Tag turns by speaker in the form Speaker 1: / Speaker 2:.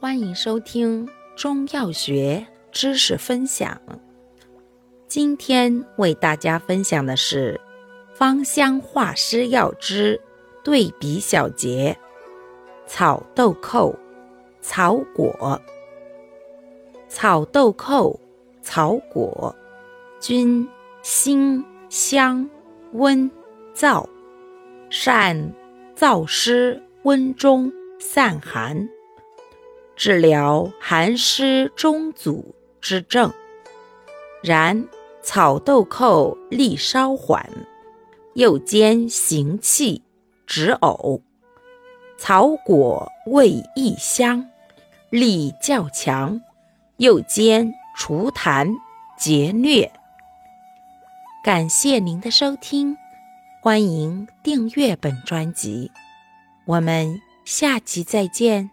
Speaker 1: 欢迎收听中药学知识分享。今天为大家分享的是芳香化湿药之对比小结：草豆蔻、草果。草豆蔻、草果均辛香温燥，善燥湿温中散寒。治疗寒湿中阻之症，然草豆蔻力稍缓，又兼行气止呕；草果味异香，力较强，又兼除痰截疟。感谢您的收听，欢迎订阅本专辑，我们下集再见。